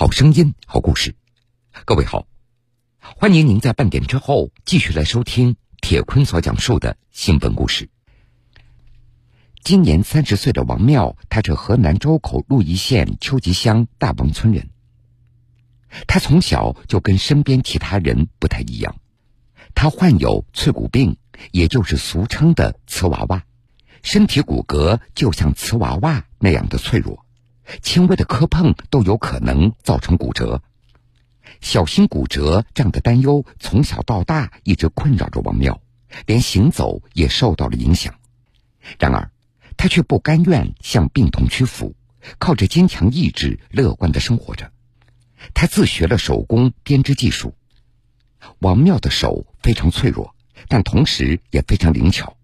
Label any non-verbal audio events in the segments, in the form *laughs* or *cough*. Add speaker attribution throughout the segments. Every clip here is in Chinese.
Speaker 1: 好声音，好故事。各位好，欢迎您在半点之后继续来收听铁坤所讲述的新闻故事。今年三十岁的王妙，他是河南周口鹿邑县秋集乡大王村人。他从小就跟身边其他人不太一样，他患有脆骨病，也就是俗称的瓷娃娃，身体骨骼就像瓷娃娃那样的脆弱。轻微的磕碰都有可能造成骨折，小心骨折这样的担忧从小到大一直困扰着王妙，连行走也受到了影响。然而，他却不甘愿向病痛屈服，靠着坚强意志乐观的生活着。他自学了手工编织技术。王妙的手非常脆弱，但同时也非常灵巧。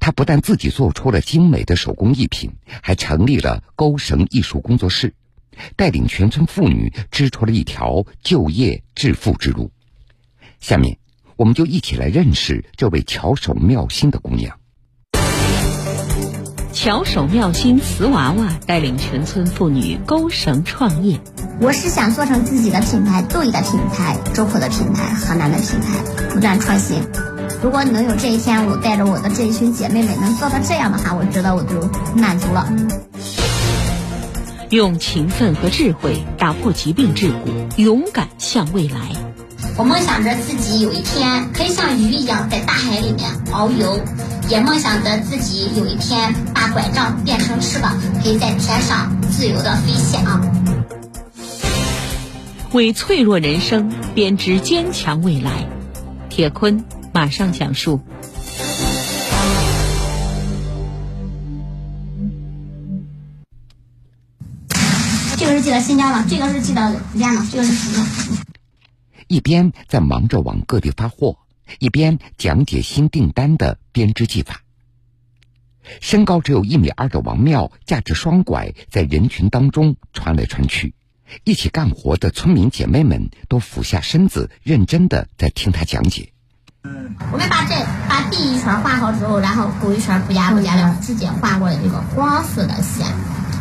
Speaker 1: 他不但自己做出了精美的手工艺品，还成立了钩绳艺术工作室，带领全村妇女织出了一条就业致富之路。下面，我们就一起来认识这位巧手妙心的姑娘。
Speaker 2: 巧手妙心瓷娃娃带领全村妇女钩绳创业。
Speaker 3: 我是想做成自己的品牌，豆艺的品牌，周口的品牌，河南的品牌，不断创新。如果能有这一天，我带着我的这一群姐妹们能做到这样的话，我觉得我就满足了。
Speaker 2: 用勤奋和智慧打破疾病桎梏，勇敢向未来。
Speaker 3: 我梦想着自己有一天可以像鱼一样在大海里面遨游，也梦想着自己有一天把拐杖变成翅膀，可以在天上自由的飞翔。
Speaker 2: 为脆弱人生编织坚强未来，铁坤。马上讲述。
Speaker 3: 这个是寄到新疆的，这个是寄到福建的，这个是什么？
Speaker 1: 一边在忙着往各地发货，一边讲解新订单的编织技法。身高只有一米二的王妙，架着双拐在人群当中穿来穿去。一起干活的村民姐妹们都俯下身子，认真的在听他讲解。
Speaker 3: 我们把这把第一圈画好之后，然后勾一圈不加不加料，直接画过来这个黄色的线。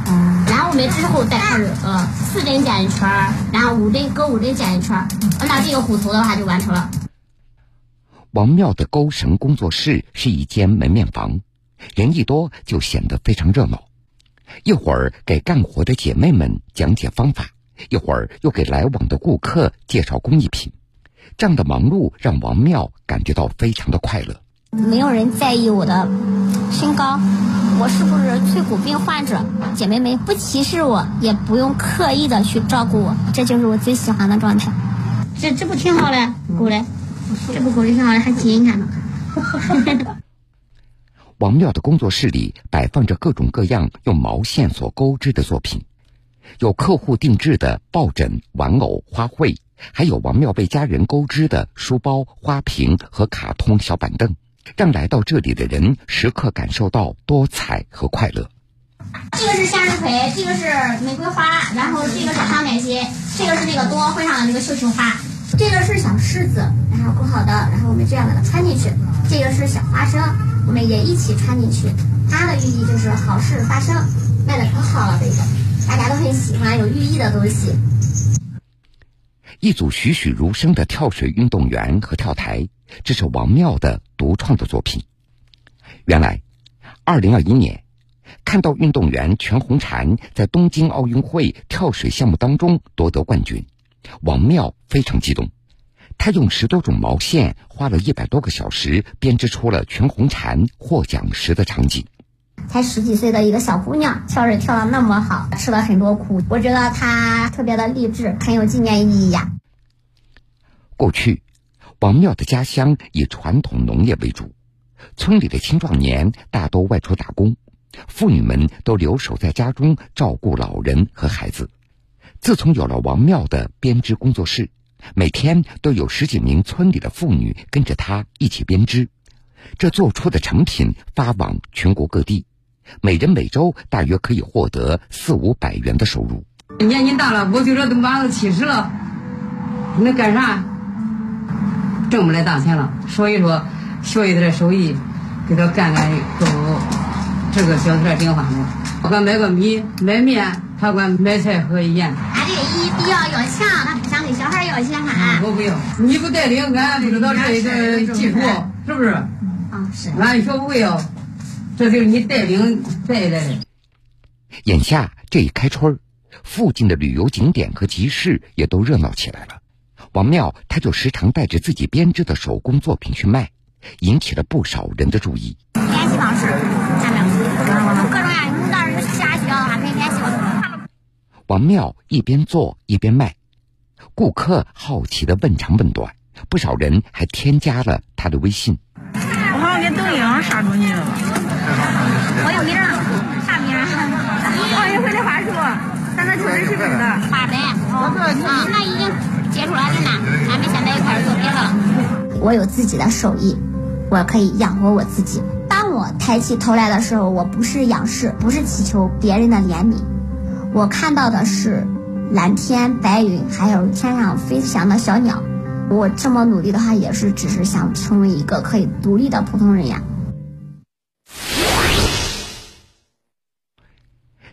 Speaker 3: 嗯，然后我们之后再开始呃四针剪一圈，然后五针勾五针剪一圈，那这个虎头的话就完成了。
Speaker 1: 王庙的钩绳工作室是一间门面房，人一多就显得非常热闹。一会儿给干活的姐妹们讲解方法，一会儿又给来往的顾客介绍工艺品。这样的忙碌让王妙感觉到非常的快乐。
Speaker 3: 没有人在意我的身高，我是不是脆骨病患者？姐妹们不歧视我，也不用刻意的去照顾我，这就是我最喜欢的状态。这这不挺好嘞，勾嘞，这不勾的挺好嘞，还紧，呢。
Speaker 1: 王妙的工作室里摆放着各种各样用毛线所钩织的作品，有客户定制的抱枕、玩偶、花卉。还有王庙被家人钩织的书包、花瓶和卡通小板凳，让来到这里的人时刻感受到多彩和快乐。
Speaker 3: 这个是向日葵，这个是玫瑰花，然后这个是康乃馨，这个是那个冬奥会上的那个绣球花，这个是小柿子，然后勾好的，然后我们这样把它穿进去。这个是小花生，我们也一起穿进去，它的寓意就是好事发生，卖的可好了，这个大家都很喜欢有寓意的东西。
Speaker 1: 一组栩栩如生的跳水运动员和跳台，这是王妙的独创的作品。原来，二零二一年，看到运动员全红婵在东京奥运会跳水项目当中夺得冠军，王妙非常激动。他用十多种毛线，花了一百多个小时，编织出了全红婵获奖时的场景。
Speaker 3: 才十几岁的一个小姑娘，跳水跳的那么好，吃了很多苦，我觉得她特别的励志，很有纪念意义呀。
Speaker 1: 过去，王庙的家乡以传统农业为主，村里的青壮年大多外出打工，妇女们都留守在家中照顾老人和孩子。自从有了王庙的编织工作室，每天都有十几名村里的妇女跟着他一起编织，这做出的成品发往全国各地。每人每周大约可以获得四五百元的收入。
Speaker 4: 年纪大了，我就说都马上七十了，能干啥？挣不来大钱了。所以说，学一点手艺，给他干干够这个小钱挺花的。我管买个米、买面，他管买菜和盐。
Speaker 3: 俺这个一比较要强，他不想给小孩要钱哈。
Speaker 4: 我不要，你不带领，俺不知道这一个技术，是不是？俺学不会哦，这就是你带领带来的。
Speaker 1: 眼下这一开春附近的旅游景点和集市也都热闹起来了。王庙他就时常带着自己编织的手工作品去卖，引起了不少人的注意。
Speaker 3: 联系方式下面各种呀，你那儿有啥需要的话可以联系我。
Speaker 1: 王庙一边做一边卖，顾客好奇的问长问短，不少人还添加了他的微信。
Speaker 5: 我。
Speaker 3: 有名儿，啥名
Speaker 5: 奥运会的话术，咱这确实是真的。
Speaker 3: 花呗。啊，那已经。接触了呢，俺们现在又开始做别的了。我有自己的手艺，我可以养活我自己。当我抬起头来的时候，我不是仰视，不是祈求别人的怜悯，我看到的是蓝天白云，还有天上飞翔的小鸟。我这么努力的话，也是只是想成为一个可以独立的普通人呀。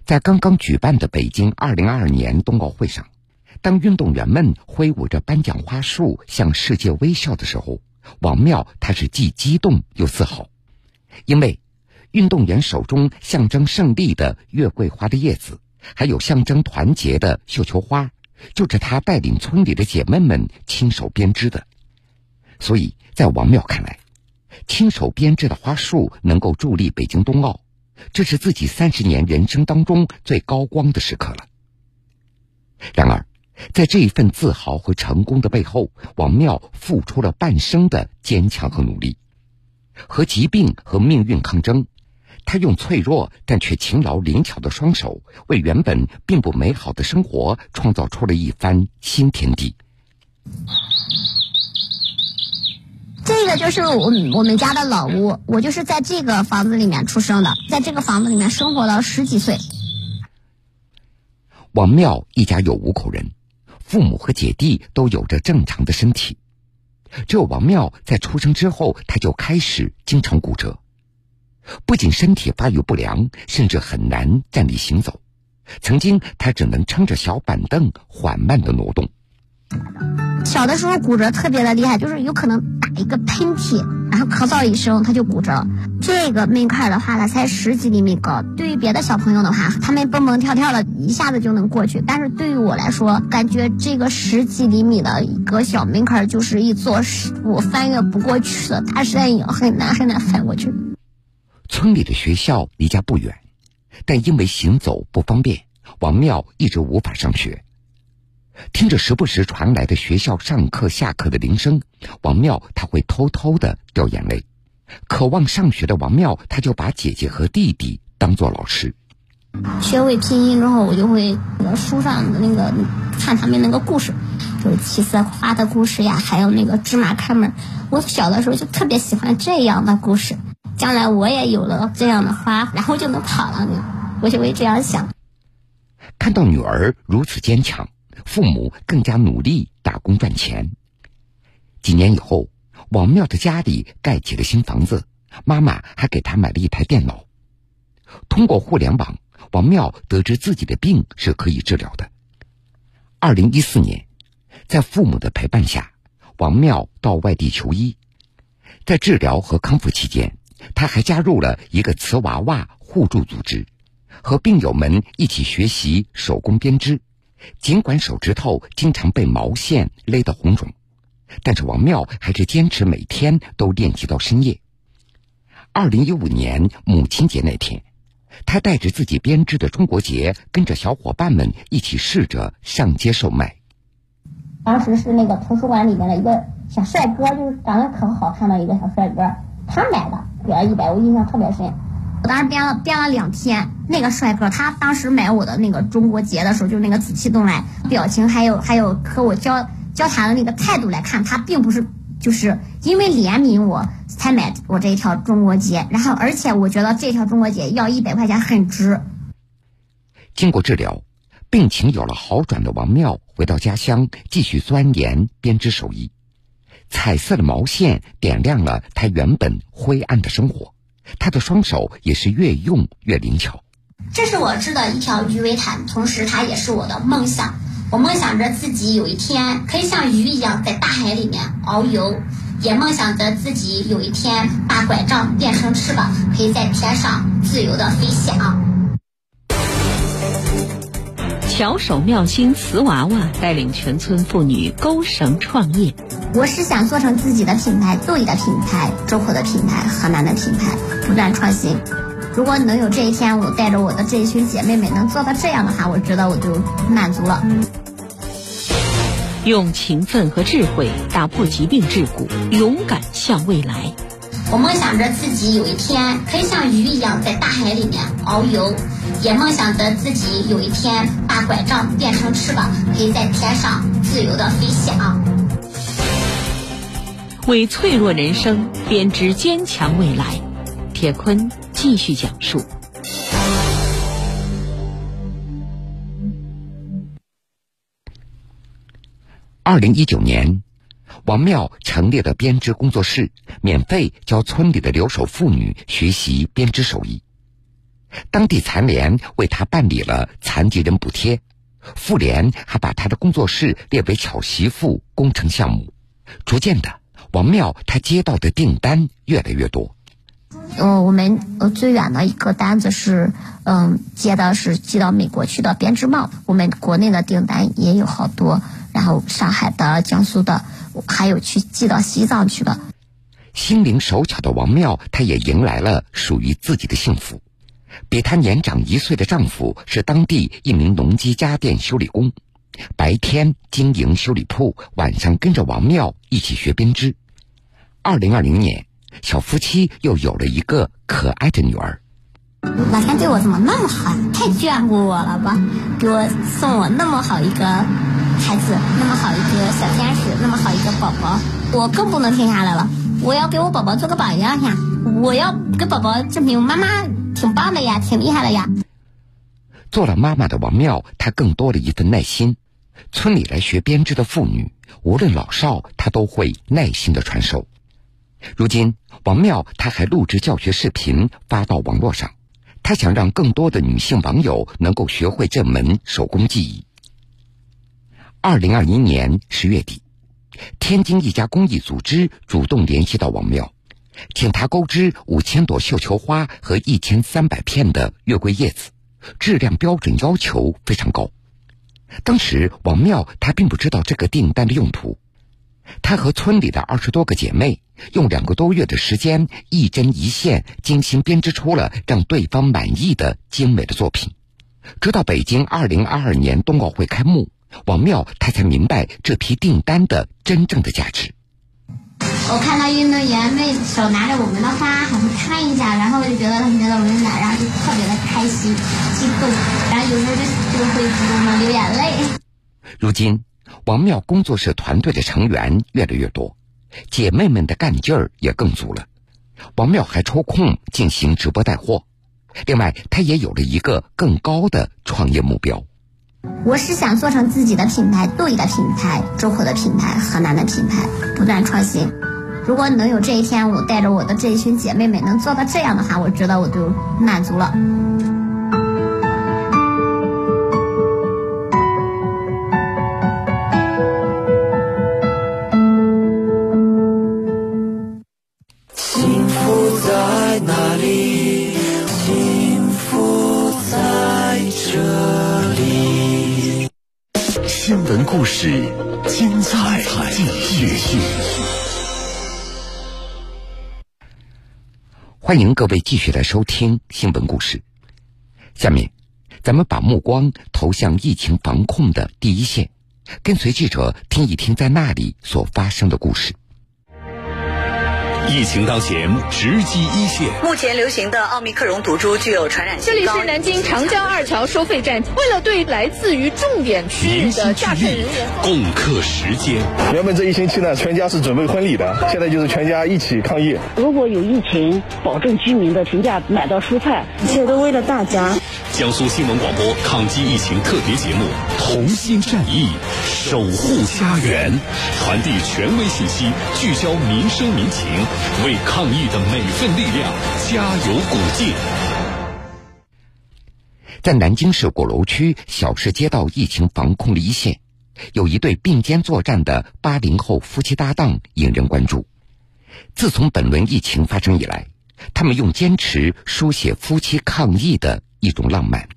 Speaker 1: 在刚刚举办的北京二零二二年冬奥会上。当运动员们挥舞着颁奖花束向世界微笑的时候，王庙他是既激动又自豪，因为运动员手中象征胜利的月桂花的叶子，还有象征团结的绣球花，就是他带领村里的姐妹们亲手编织的。所以在王庙看来，亲手编织的花束能够助力北京冬奥，这是自己三十年人生当中最高光的时刻了。然而。在这一份自豪和成功的背后，王庙付出了半生的坚强和努力，和疾病和命运抗争。他用脆弱但却勤劳灵巧的双手，为原本并不美好的生活创造出了一番新天地。
Speaker 3: 这个就是我我们家的老屋，我就是在这个房子里面出生的，在这个房子里面生活了十几岁。
Speaker 1: 王庙一家有五口人。父母和姐弟都有着正常的身体，只有王妙在出生之后，他就开始经常骨折，不仅身体发育不良，甚至很难站立行走。曾经，他只能撑着小板凳缓慢的挪动。
Speaker 3: 小的时候骨折特别的厉害，就是有可能打一个喷嚏，然后咳嗽一声他就骨折。这个门槛的话，它才十几厘米高。对于别的小朋友的话，他们蹦蹦跳跳的，一下子就能过去。但是对于我来说，感觉这个十几厘米的一个小门槛，就是一座我翻越不过去的大山一样，很难很难翻过去。
Speaker 1: 村里的学校离家不远，但因为行走不方便，王庙一直无法上学。听着时不时传来的学校上课下课的铃声，王妙她会偷偷的掉眼泪。渴望上学的王妙，她就把姐姐和弟弟当做老师。
Speaker 3: 学会拼音之后，我就会那个书上的那个看他们那个故事，就是七色花的故事呀，还有那个芝麻开门。我小的时候就特别喜欢这样的故事，将来我也有了这样的花，然后就能跑了。我就会这样想。
Speaker 1: 看到女儿如此坚强。父母更加努力打工赚钱。几年以后，王庙的家里盖起了新房子，妈妈还给他买了一台电脑。通过互联网，王庙得知自己的病是可以治疗的。二零一四年，在父母的陪伴下，王庙到外地求医。在治疗和康复期间，他还加入了一个瓷娃娃互助组织，和病友们一起学习手工编织。尽管手指头经常被毛线勒得红肿，但是王妙还是坚持每天都练习到深夜。二零一五年母亲节那天，他带着自己编织的中国结，跟着小伙伴们一起试着上街售卖。
Speaker 3: 当时是那个图书馆里面的一个小帅哥，就是长得可好看的一个小帅哥，他买的，给了一百，我印象特别深。我当时编了编了两天，那个帅哥他当时买我的那个中国结的时候，就那个紫气东来，表情还有还有和我交交谈的那个态度来看，他并不是就是因为怜悯我才买我这一条中国结，然后而且我觉得这条中国结要一百块钱很值。
Speaker 1: 经过治疗，病情有了好转的王妙回到家乡，继续钻研编织手艺，彩色的毛线点亮了他原本灰暗的生活。他的双手也是越用越灵巧。
Speaker 3: 这是我织的一条鱼尾毯，同时它也是我的梦想。我梦想着自己有一天可以像鱼一样在大海里面遨游，也梦想着自己有一天把拐杖变成翅膀，可以在天上自由的飞翔。
Speaker 2: 巧手妙心瓷娃娃带领全村妇女勾绳创业。
Speaker 3: 我是想做成自己的品牌，自己的品牌，周口的品牌，河南的品牌，不断创新。如果能有这一天，我带着我的这一群姐妹们能做到这样的话，我觉得我就满足了。
Speaker 2: 用勤奋和智慧打破疾病桎梏，勇敢向未来。
Speaker 3: 我梦想着自己有一天可以像鱼一样在大海里面遨游，也梦想着自己有一天把拐杖变成翅膀，可以在天上自由的飞翔。
Speaker 2: 为脆弱人生编织坚强未来，铁坤继续讲述。
Speaker 1: 二零一九年，王庙成立了编织工作室，免费教村里的留守妇女学习编织手艺。当地残联为他办理了残疾人补贴，妇联还把他的工作室列为巧媳妇工程项目。逐渐的，王庙他接到的订单越来越多。
Speaker 3: 嗯，我们呃最远的一个单子是，嗯，接的是寄到美国去的编织帽。我们国内的订单也有好多，然后上海的、江苏的，还有去寄到西藏去的。
Speaker 1: 心灵手巧的王妙，她也迎来了属于自己的幸福。比她年长一岁的丈夫是当地一名农机家电修理工，白天经营修理铺，晚上跟着王妙一起学编织。二零二零年。小夫妻又有了一个可爱的女儿。
Speaker 3: 老天对我怎么那么好？太眷顾我了吧！给我送我那么好一个孩子，那么好一个小天使，那么好一个宝宝，我更不能停下来了。我要给我宝宝做个榜样呀！我要给宝宝证明妈妈挺棒的呀，挺厉害的呀。
Speaker 1: 做了妈妈的王妙，她更多了一份耐心。村里来学编织的妇女，无论老少，她都会耐心的传授。如今，王妙他还录制教学视频发到网络上，他想让更多的女性网友能够学会这门手工技艺。二零二一年十月底，天津一家公益组织主动联系到王妙，请他钩织五千朵绣球花和一千三百片的月桂叶子，质量标准要求非常高。当时，王妙他并不知道这个订单的用途。她和村里的二十多个姐妹，用两个多月的时间，一针一线精心编织出了让对方满意的精美的作品。直到北京二零二二年冬奥会开幕，王妙她才明白这批订单的真正的价值。
Speaker 3: 我看到运动员们手拿着我们的花，还会看一下，然后就觉得他们觉得温暖，然后就特别的开心、激动，然后有时候就就会激动的流眼泪。
Speaker 1: 如今。王庙工作室团队的成员越来越多，姐妹们的干劲儿也更足了。王庙还抽空进行直播带货，另外他也有了一个更高的创业目标。
Speaker 3: 我是想做成自己的品牌，杜丽的品牌，周口的品牌，河南的品牌，不断创新。如果能有这一天，我带着我的这一群姐妹们能做到这样的话，我觉得我就满足了。
Speaker 1: 精彩继续，欢迎各位继续来收听新闻故事。下面，咱们把目光投向疫情防控的第一线，跟随记者听一听在那里所发生的故事。
Speaker 6: 疫情当前，直击一线。
Speaker 7: 目前流行的奥密克戎毒株具有传染性
Speaker 5: 高。这里是南京长江二桥收费站，为了对来自于重点区域的驾驶人员
Speaker 6: 共克时艰。
Speaker 8: 原本这一星期呢，全家是准备婚礼的，现在就是全家一起抗疫。
Speaker 9: 如果有疫情，保证居民的平价买到蔬菜，
Speaker 10: 一切都为了大家。
Speaker 6: 江苏新闻广播抗击疫情特别节目，同心战役，守护家园，传递权威信息，聚焦民生民情。为抗疫的每份力量加油鼓劲。
Speaker 1: 在南京市鼓楼区小市街道疫情防控的一线，有一对并肩作战的八零后夫妻搭档引人关注。自从本轮疫情发生以来，他们用坚持书写夫妻抗疫的一种浪漫。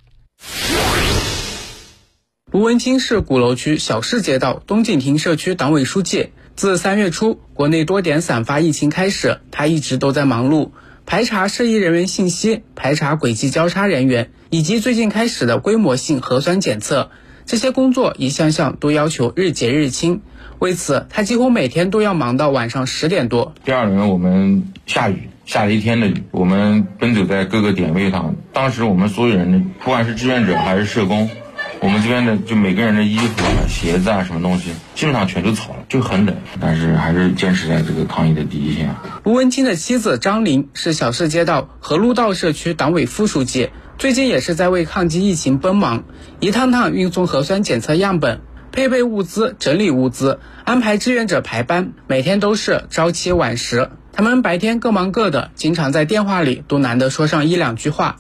Speaker 10: 卢文清是鼓楼区小市街道东景亭社区党委书记。自三月初国内多点散发疫情开始，他一直都在忙碌排查涉疫人员信息、排查轨迹交叉人员，以及最近开始的规模性核酸检测。这些工作一项项都要求日结日清，为此他几乎每天都要忙到晚上十点多。
Speaker 11: 第二轮我们下雨，下了一天的雨，我们奔走在各个点位上。当时我们所有人，不管是志愿者还是社工。我们这边的就每个人的衣服啊、鞋子啊，什么东西，基本上全都草了，就很冷，但是还是坚持在这个抗疫的第一线。
Speaker 10: 吴文清的妻子张玲是小市街道河路道社区党委副书记，最近也是在为抗击疫情奔忙，一趟趟运送核酸检测样本，配备物资、整理物资、安排志愿者排班，每天都是朝七晚十。他们白天各忙各的，经常在电话里都难得说上一两句话，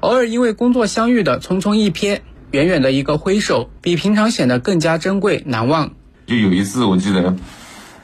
Speaker 10: 偶尔因为工作相遇的匆匆一瞥。远远的一个挥手，比平常显得更加珍贵难忘。
Speaker 11: 就有一次，我记得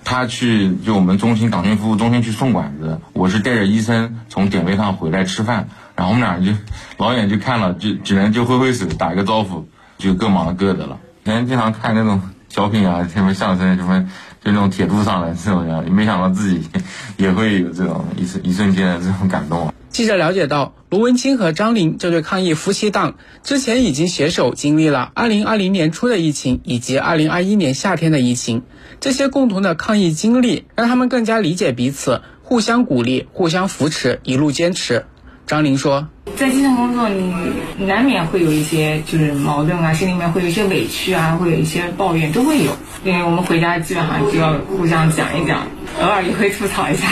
Speaker 11: 他去就我们中心党群服务中心去送管子，我是带着医生从点位上回来吃饭，然后我们俩就老远就看了，就只能就挥挥手打一个招呼，就各忙各的了。以前经常看那种小品啊，什么相声什么，就那种铁路上的这种样，没想到自己也会有这种一瞬一瞬间的这种感动。
Speaker 10: 记者了解到，卢文清和张玲这对抗疫夫妻档之前已经携手经历了2020年初的疫情以及2021年夏天的疫情，这些共同的抗疫经历让他们更加理解彼此，互相鼓励、互相扶持，一路坚持。张玲说：“
Speaker 12: 在基层工作，你难免会有一些就是矛盾啊，心里面会有一些委屈啊，会有一些抱怨，都会有。因为我们回家基本上就要互相讲一讲，偶尔也会吐槽一下，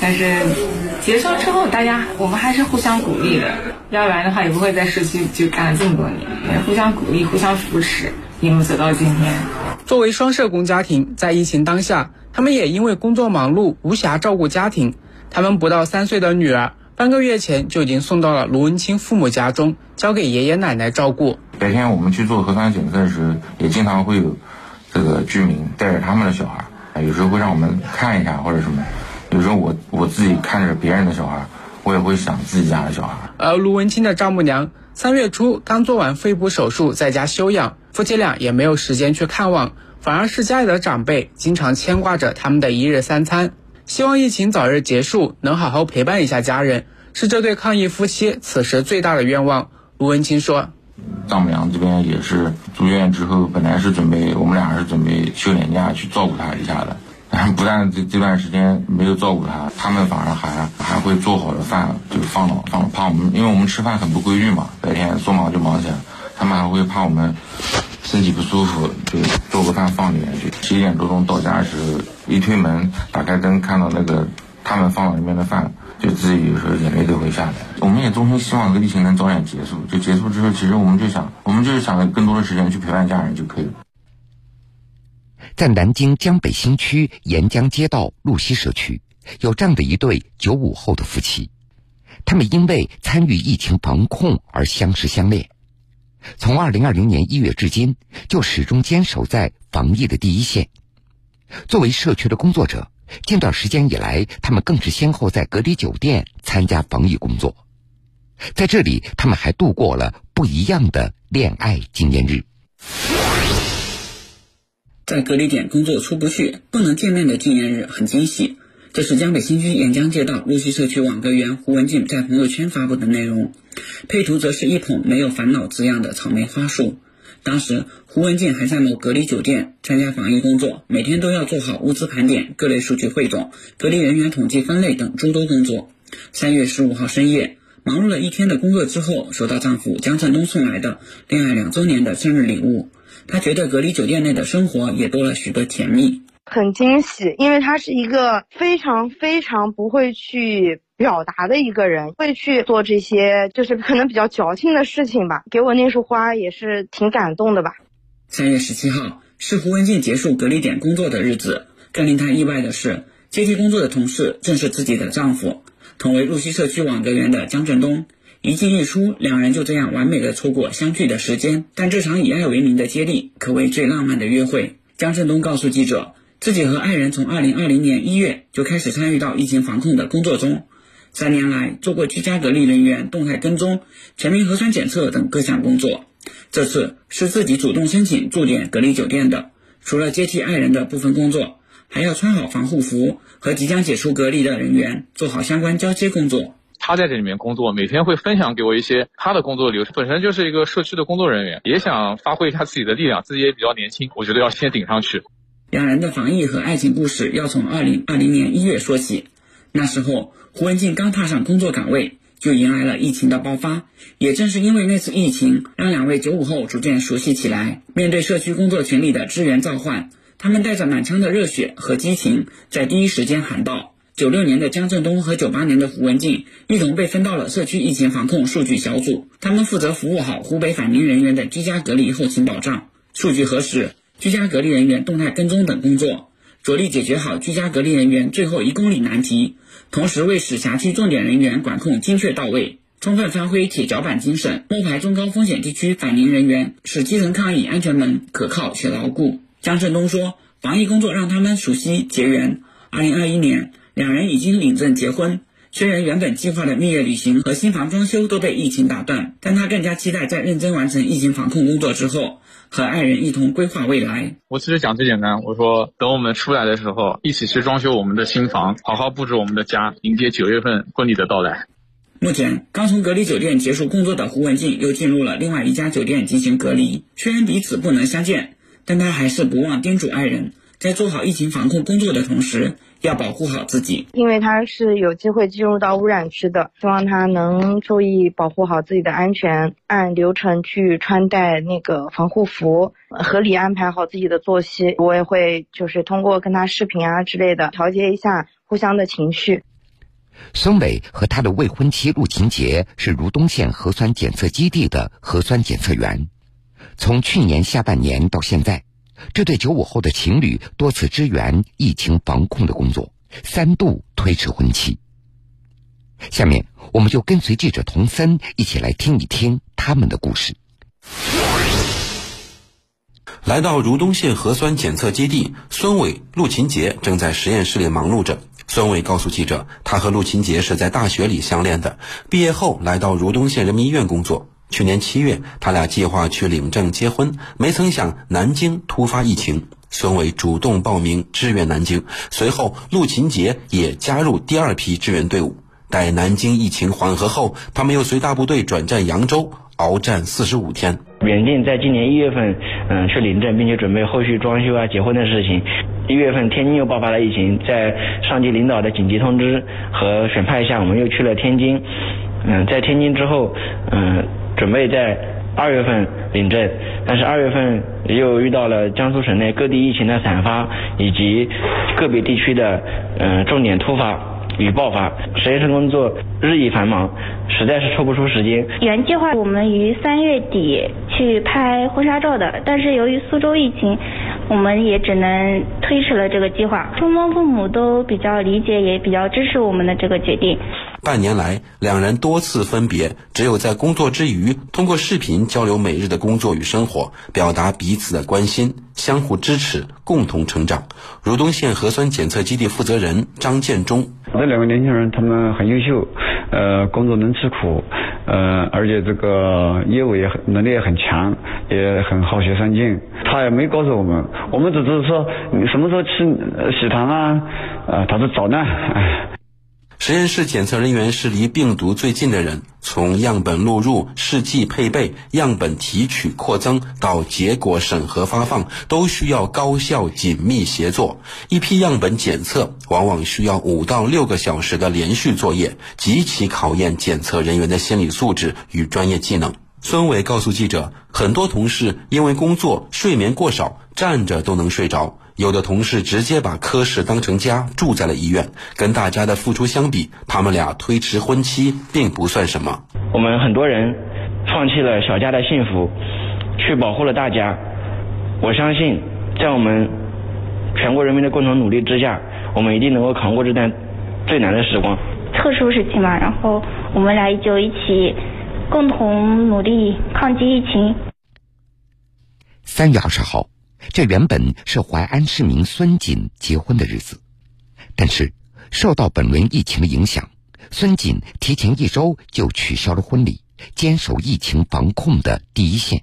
Speaker 12: 但是。”结束之后，大家我们还是互相鼓励的，要不然的话也不会在社区就干了这么多年。互相鼓励，互相扶持，一路走到今天。
Speaker 10: 作为双社工家庭，在疫情当下，他们也因为工作忙碌无暇照顾家庭。他们不到三岁的女儿，半个月前就已经送到了卢文清父母家中，交给爷爷奶奶照顾。
Speaker 11: 白天我们去做核酸检测时，也经常会有这个居民带着他们的小孩，有时候会让我们看一下或者什么。有时候我我自己看着别人的小孩，我也会想自己家的小孩。
Speaker 10: 而卢文清的丈母娘三月初刚做完肺部手术，在家休养，夫妻俩也没有时间去看望，反而是家里的长辈经常牵挂着他们的一日三餐。希望疫情早日结束，能好好陪伴一下家人，是这对抗疫夫妻此时最大的愿望。卢文清说：“
Speaker 11: 丈母娘这边也是住院之后，本来是准备我们俩是准备休年假去照顾她一下的。” *laughs* 不但这这段时间没有照顾他，他们反而还还会做好的饭就放了放，怕我们，因为我们吃饭很不规律嘛，白天说忙就忙起来，他们还会怕我们身体不舒服，就做个饭放里面去。十一点多钟到家的时候，一推门打开灯看到那个他们放到里面的饭，就自己有时候眼泪都会下来。我们也衷心希望这个疫情能早点结束，就结束之后，其实我们就想，我们就是想更多的时间去陪伴家人就可以了。
Speaker 1: 在南京江北新区沿江街道路西社区，有这样的一对九五后的夫妻，他们因为参与疫情防控而相识相恋，从二零二零年一月至今，就始终坚守在防疫的第一线。作为社区的工作者，近段时间以来，他们更是先后在隔离酒店参加防疫工作，在这里，他们还度过了不一样的恋爱纪念日。
Speaker 13: 在隔离点工作出不去、不能见面的纪念日很惊喜。这是江北新区沿江街道陆西社区网格员胡文静在朋友圈发布的内容，配图则是一捧没有烦恼字样的草莓花束。当时胡文静还在某隔离酒店参加防疫工作，每天都要做好物资盘点、各类数据汇总、隔离人员统计分类等诸多工作。三月十五号深夜，忙碌了一天的工作之后，收到丈夫江振东送来的恋爱两周年的生日礼物。他觉得隔离酒店内的生活也多了许多甜蜜，
Speaker 14: 很惊喜，因为他是一个非常非常不会去表达的一个人，会去做这些就是可能比较矫情的事情吧。给我那束花也是挺感动的吧。
Speaker 13: 三月十七号是胡文静结束隔离点工作的日子，更令她意外的是，接替工作的同事正是自己的丈夫，同为露西社区网格员的江振东。一进一出，两人就这样完美的错过相聚的时间。但这场以爱为名的接力，可谓最浪漫的约会。江振东告诉记者，自己和爱人从2020年1月就开始参与到疫情防控的工作中，三年来做过居家隔离人员动态跟踪、全民核酸检测等各项工作。这次是自己主动申请驻点隔离酒店的，除了接替爱人的部分工作，还要穿好防护服，和即将解除隔离的人员做好相关交接工作。
Speaker 15: 他在这里面工作，每天会分享给我一些他的工作流程。本身就是一个社区的工作人员，也想发挥一下自己的力量。自己也比较年轻，我觉得要先顶上去。
Speaker 13: 两人的防疫和爱情故事要从二零二零年一月说起。那时候，胡文静刚踏上工作岗位。就迎来了疫情的爆发，也正是因为那次疫情，让两位九五后逐渐熟悉起来。面对社区工作群里的支援召唤，他们带着满腔的热血和激情，在第一时间喊道：“九六年的江振东和九八年的胡文静一同被分到了社区疫情防控数据小组，他们负责服务好湖北返宁人员的居家隔离后勤保障、数据核实、居家隔离人员动态跟踪等工作，着力解决好居家隔离人员最后一公里难题。”同时，为使辖区重点人员管控精确到位，充分发挥铁脚板精神，摸排中高风险地区返宁人员，使基层抗疫安全门可靠且牢固。江振东说：“防疫工作让他们熟悉结缘。二零二一年，两人已经领证结婚。虽然原本计划的蜜月旅行和新房装修都被疫情打断，但他更加期待在认真完成疫情防控工作之后。”和爱人一同规划未来。
Speaker 15: 我其实讲最简单，我说等我们出来的时候，一起去装修我们的新房，好好布置我们的家，迎接九月份婚礼的到来。
Speaker 13: 目前，刚从隔离酒店结束工作的胡文静又进入了另外一家酒店进行隔离。虽然彼此不能相见，但他还是不忘叮嘱爱人，在做好疫情防控工作的同时。要保护好自己，
Speaker 14: 因为他是有机会进入到污染区的，希望他能注意保护好自己的安全，按流程去穿戴那个防护服，合理安排好自己的作息。我也会就是通过跟他视频啊之类的，调节一下互相的情绪。
Speaker 1: 孙伟和他的未婚妻陆勤杰是如东县核酸检测基地的核酸检测员，从去年下半年到现在。这对九五后的情侣多次支援疫情防控的工作，三度推迟婚期。下面，我们就跟随记者童森一起来听一听他们的故事。
Speaker 16: 来到如东县核酸检测基地，孙伟、陆勤杰正在实验室里忙碌着。孙伟告诉记者，他和陆勤杰是在大学里相恋的，毕业后来到如东县人民医院工作。去年七月，他俩计划去领证结婚，没曾想南京突发疫情，孙伟主动报名支援南京，随后陆勤杰也加入第二批支援队伍。待南京疫情缓和后，他们又随大部队转战扬州，鏖战四十五天。
Speaker 17: 原定在今年一月份，嗯，去领证，并且准备后续装修啊、结婚的事情。一月份天津又爆发了疫情，在上级领导的紧急通知和选派下，我们又去了天津。嗯，在天津之后，嗯。准备在二月份领证，但是二月份又遇到了江苏省内各地疫情的散发，以及个别地区的嗯重点突发与爆发，实验室工作日益繁忙，实在是抽不出时间。
Speaker 18: 原计划我们于三月底去拍婚纱照的，但是由于苏州疫情，我们也只能推迟了这个计划。双方父母都比较理解，也比较支持我们的这个决定。
Speaker 16: 半年来，两人多次分别，只有在工作之余，通过视频交流每日的工作与生活，表达彼此的关心，相互支持，共同成长。如东县核酸检测基地负责人张建忠：
Speaker 19: 这两个年轻人，他们很优秀，呃，工作能吃苦，呃，而且这个业务也很能力也很强，也很好学上进。他也没告诉我们，我们只是说你什么时候吃喜糖啊？呃，他说早呢，*laughs*
Speaker 16: 实验室检测人员是离病毒最近的人，从样本录入、试剂配备、样本提取扩增到结果审核发放，都需要高效紧密协作。一批样本检测往往需要五到六个小时的连续作业，极其考验检测人员的心理素质与专业技能。孙伟告诉记者，很多同事因为工作睡眠过少，站着都能睡着。有的同事直接把科室当成家，住在了医院。跟大家的付出相比，他们俩推迟婚期并不算什么。
Speaker 17: 我们很多人放弃了小家的幸福，去保护了大家。我相信，在我们全国人民的共同努力之下，我们一定能够扛过这段最难的时光。
Speaker 18: 特殊时期嘛，然后我们俩就一起共同努力抗击疫情。
Speaker 1: 三月二十号，这原本是淮安市民孙锦结婚的日子，但是受到本轮疫情的影响，孙锦提前一周就取消了婚礼，坚守疫情防控的第一线。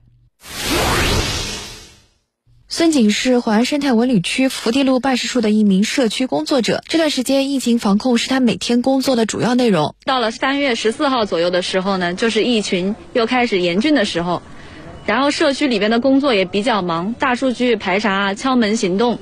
Speaker 20: 孙锦是淮安生态文旅区福地路办事处的一名社区工作者。这段时间，疫情防控是他每天工作的主要内容。
Speaker 21: 到了三月十四号左右的时候呢，就是疫情又开始严峻的时候，然后社区里边的工作也比较忙，大数据排查、敲门行动、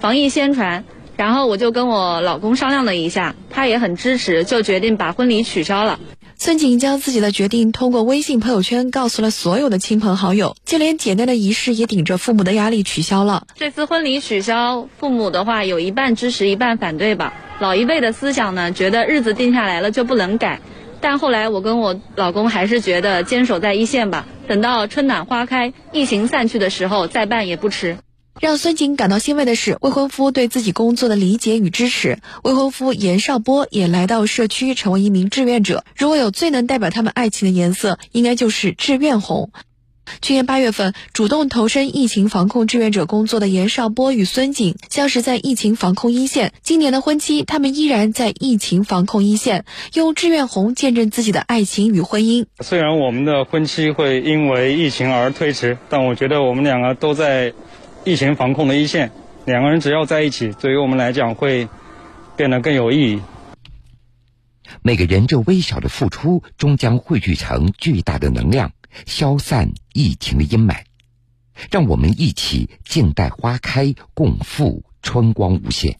Speaker 21: 防疫宣传。然后我就跟我老公商量了一下，他也很支持，就决定把婚礼取消了。
Speaker 20: 孙锦将自己的决定通过微信朋友圈告诉了所有的亲朋好友，就连简单的仪式也顶着父母的压力取消了。
Speaker 21: 这次婚礼取消，父母的话有一半支持，一半反对吧。老一辈的思想呢，觉得日子定下来了就不能改，但后来我跟我老公还是觉得坚守在一线吧，等到春暖花开、疫情散去的时候再办也不迟。
Speaker 20: 让孙锦感到欣慰的是，未婚夫对自己工作的理解与支持。未婚夫严少波也来到社区，成为一名志愿者。如果有最能代表他们爱情的颜色，应该就是志愿红。去年八月份，主动投身疫情防控志愿者工作的严少波与孙景相识在疫情防控一线。今年的婚期，他们依然在疫情防控一线，用志愿红见证自己的爱情与婚姻。
Speaker 22: 虽然我们的婚期会因为疫情而推迟，但我觉得我们两个都在。疫情防控的一线，两个人只要在一起，对于我们来讲会变得更有意义。
Speaker 1: 每个人这微小的付出，终将汇聚成巨大的能量，消散疫情的阴霾。让我们一起静待花开，共赴春光无限。